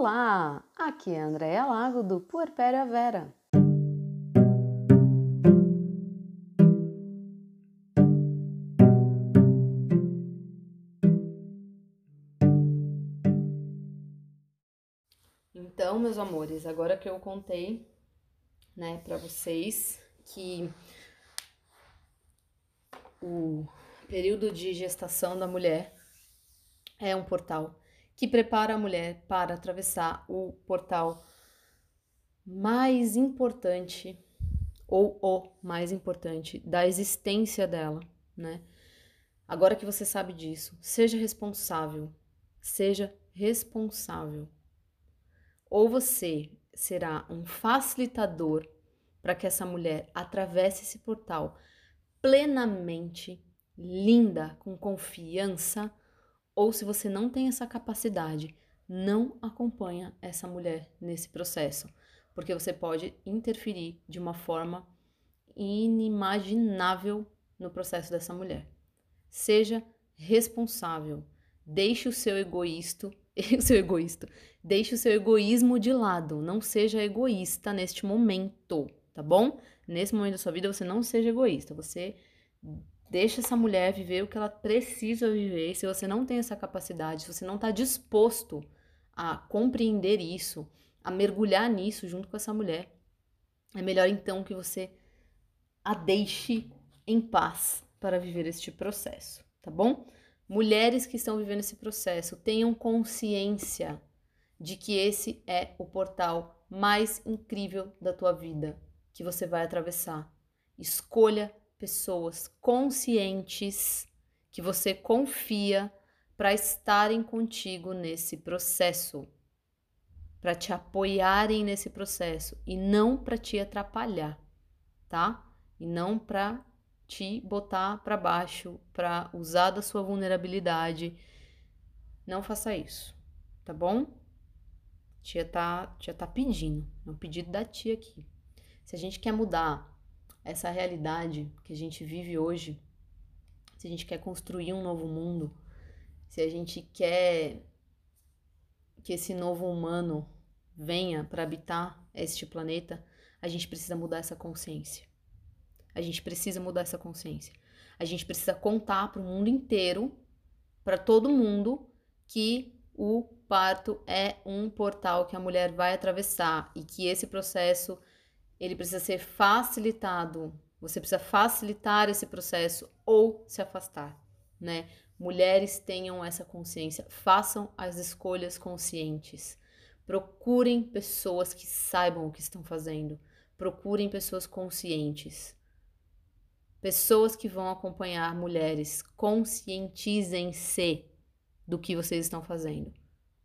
Olá, aqui é a Andréia Lago do Puerpéria Vera. Então, meus amores, agora que eu contei, né, para vocês que o período de gestação da mulher é um portal que prepara a mulher para atravessar o portal mais importante ou o mais importante da existência dela, né? Agora que você sabe disso, seja responsável, seja responsável. Ou você será um facilitador para que essa mulher atravesse esse portal plenamente, linda, com confiança, ou se você não tem essa capacidade, não acompanha essa mulher nesse processo, porque você pode interferir de uma forma inimaginável no processo dessa mulher. Seja responsável, deixe o seu egoísta, o seu egoísta, deixe o seu egoísmo de lado, não seja egoísta neste momento, tá bom? Nesse momento da sua vida você não seja egoísta, você Deixa essa mulher viver o que ela precisa viver. Se você não tem essa capacidade, se você não está disposto a compreender isso, a mergulhar nisso junto com essa mulher, é melhor então que você a deixe em paz para viver este processo, tá bom? Mulheres que estão vivendo esse processo, tenham consciência de que esse é o portal mais incrível da tua vida que você vai atravessar. Escolha pessoas conscientes que você confia para estarem contigo nesse processo, para te apoiarem nesse processo e não para te atrapalhar, tá? E não para te botar para baixo, para usar da sua vulnerabilidade. Não faça isso, tá bom? Tia tá, tia tá pedindo, é um pedido da tia aqui. Se a gente quer mudar essa realidade que a gente vive hoje, se a gente quer construir um novo mundo, se a gente quer que esse novo humano venha para habitar este planeta, a gente precisa mudar essa consciência. A gente precisa mudar essa consciência. A gente precisa contar para o mundo inteiro, para todo mundo, que o parto é um portal que a mulher vai atravessar e que esse processo ele precisa ser facilitado. Você precisa facilitar esse processo ou se afastar, né? Mulheres tenham essa consciência, façam as escolhas conscientes. Procurem pessoas que saibam o que estão fazendo. Procurem pessoas conscientes. Pessoas que vão acompanhar mulheres, conscientizem-se do que vocês estão fazendo,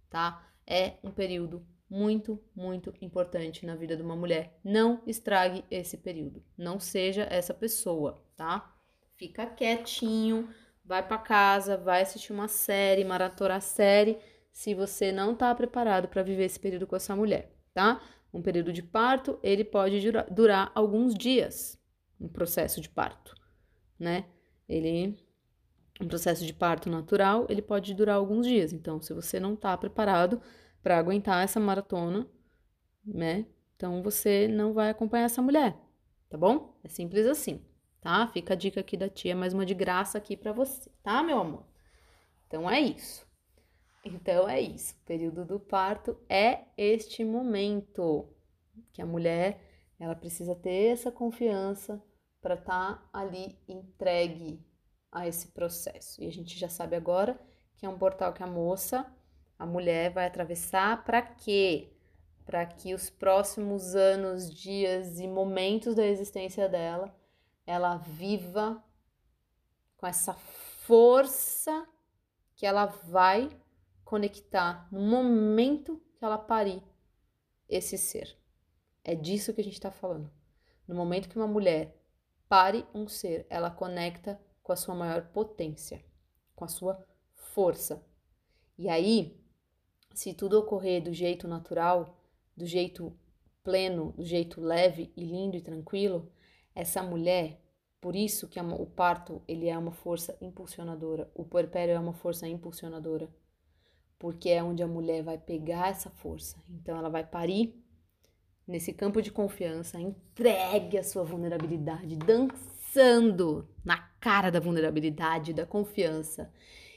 tá? É um período muito, muito importante na vida de uma mulher. Não estrague esse período. Não seja essa pessoa, tá? Fica quietinho, vai para casa, vai assistir uma série, maratonar série, se você não tá preparado para viver esse período com essa mulher, tá? Um período de parto, ele pode durar, durar alguns dias, um processo de parto, né? Ele um processo de parto natural, ele pode durar alguns dias. Então, se você não tá preparado, para aguentar essa maratona, né? Então você não vai acompanhar essa mulher, tá bom? É simples assim, tá? Fica a dica aqui da tia, mais uma de graça aqui para você, tá, meu amor? Então é isso. Então é isso. O período do parto é este momento que a mulher ela precisa ter essa confiança para estar tá ali entregue a esse processo. E a gente já sabe agora que é um portal que a moça a mulher vai atravessar para quê? Para que os próximos anos, dias e momentos da existência dela, ela viva com essa força que ela vai conectar no momento que ela parir esse ser. É disso que a gente está falando. No momento que uma mulher pare um ser, ela conecta com a sua maior potência, com a sua força. E aí, se tudo ocorrer do jeito natural, do jeito pleno, do jeito leve e lindo e tranquilo, essa mulher, por isso que o parto ele é uma força impulsionadora, o puerpério é uma força impulsionadora. porque é onde a mulher vai pegar essa força. Então ela vai parir nesse campo de confiança, entregue a sua vulnerabilidade, dançando na cara da vulnerabilidade, da confiança.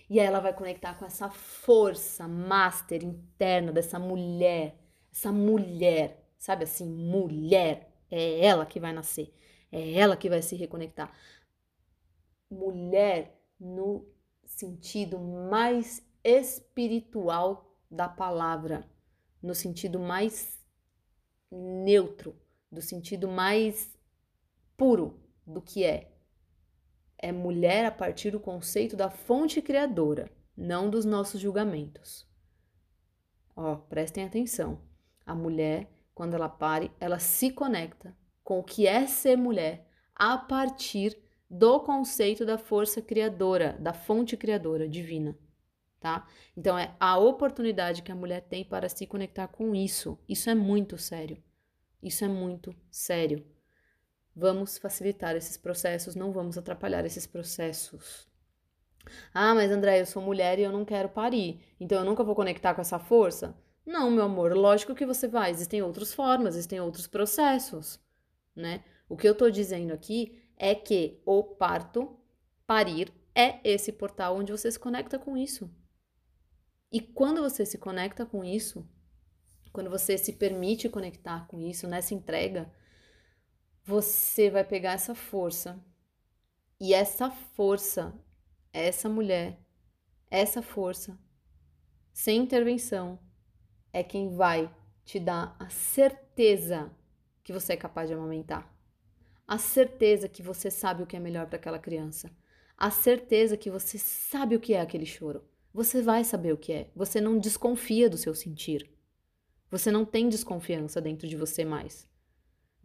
E aí ela vai conectar com essa força master interna dessa mulher, essa mulher, sabe assim, mulher, é ela que vai nascer, é ela que vai se reconectar. Mulher no sentido mais espiritual da palavra, no sentido mais neutro, do sentido mais puro do que é. É mulher a partir do conceito da fonte criadora, não dos nossos julgamentos. Ó, prestem atenção. A mulher, quando ela pare, ela se conecta com o que é ser mulher a partir do conceito da força criadora, da fonte criadora divina tá? Então é a oportunidade que a mulher tem para se conectar com isso. Isso é muito sério. Isso é muito sério. Vamos facilitar esses processos, não vamos atrapalhar esses processos. Ah, mas André, eu sou mulher e eu não quero parir, então eu nunca vou conectar com essa força? Não, meu amor, lógico que você vai. Existem outras formas, existem outros processos, né? O que eu tô dizendo aqui é que o parto, parir, é esse portal onde você se conecta com isso. E quando você se conecta com isso, quando você se permite conectar com isso, nessa entrega, você vai pegar essa força. E essa força, essa mulher, essa força, sem intervenção, é quem vai te dar a certeza que você é capaz de amamentar. A certeza que você sabe o que é melhor para aquela criança. A certeza que você sabe o que é aquele choro você vai saber o que é. Você não desconfia do seu sentir. Você não tem desconfiança dentro de você mais.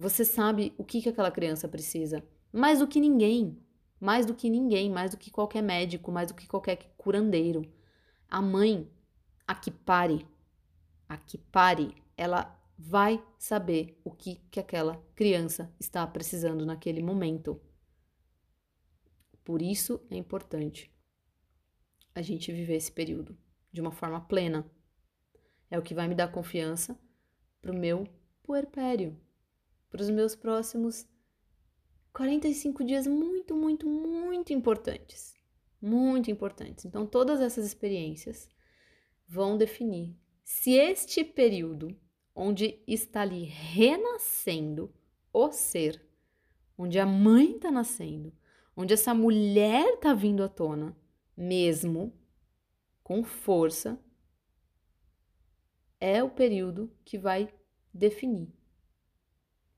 Você sabe o que, que aquela criança precisa. Mais do que ninguém. Mais do que ninguém. Mais do que qualquer médico. Mais do que qualquer curandeiro. A mãe, a que pare, a que pare, ela vai saber o que, que aquela criança está precisando naquele momento. Por isso é importante a gente viver esse período de uma forma plena. É o que vai me dar confiança para o meu puerpério, para os meus próximos 45 dias muito, muito, muito importantes. Muito importantes. Então, todas essas experiências vão definir se este período, onde está ali renascendo o ser, onde a mãe está nascendo, onde essa mulher está vindo à tona, mesmo, com força, é o período que vai definir.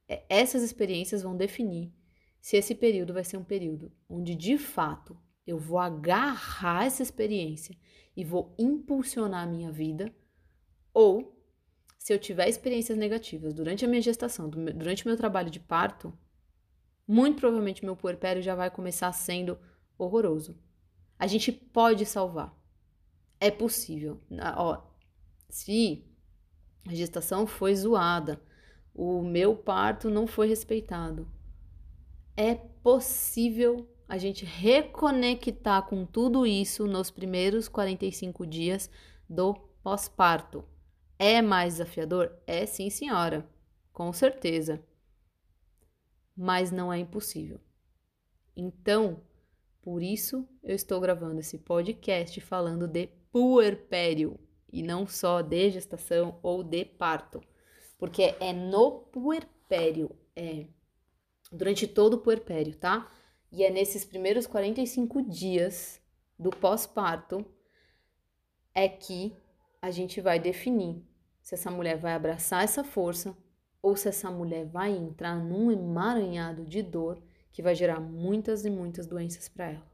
É, essas experiências vão definir se esse período vai ser um período onde de fato eu vou agarrar essa experiência e vou impulsionar a minha vida, ou se eu tiver experiências negativas durante a minha gestação, durante o meu trabalho de parto, muito provavelmente meu puerpério já vai começar sendo horroroso. A gente pode salvar. É possível. Ó, se a gestação foi zoada, o meu parto não foi respeitado, é possível a gente reconectar com tudo isso nos primeiros 45 dias do pós-parto. É mais desafiador? É sim, senhora, com certeza. Mas não é impossível. Então, por isso, eu estou gravando esse podcast falando de puerpério e não só de gestação ou de parto, porque é no puerpério, é durante todo o puerpério, tá? E é nesses primeiros 45 dias do pós-parto é que a gente vai definir se essa mulher vai abraçar essa força ou se essa mulher vai entrar num emaranhado de dor que vai gerar muitas e muitas doenças para ela.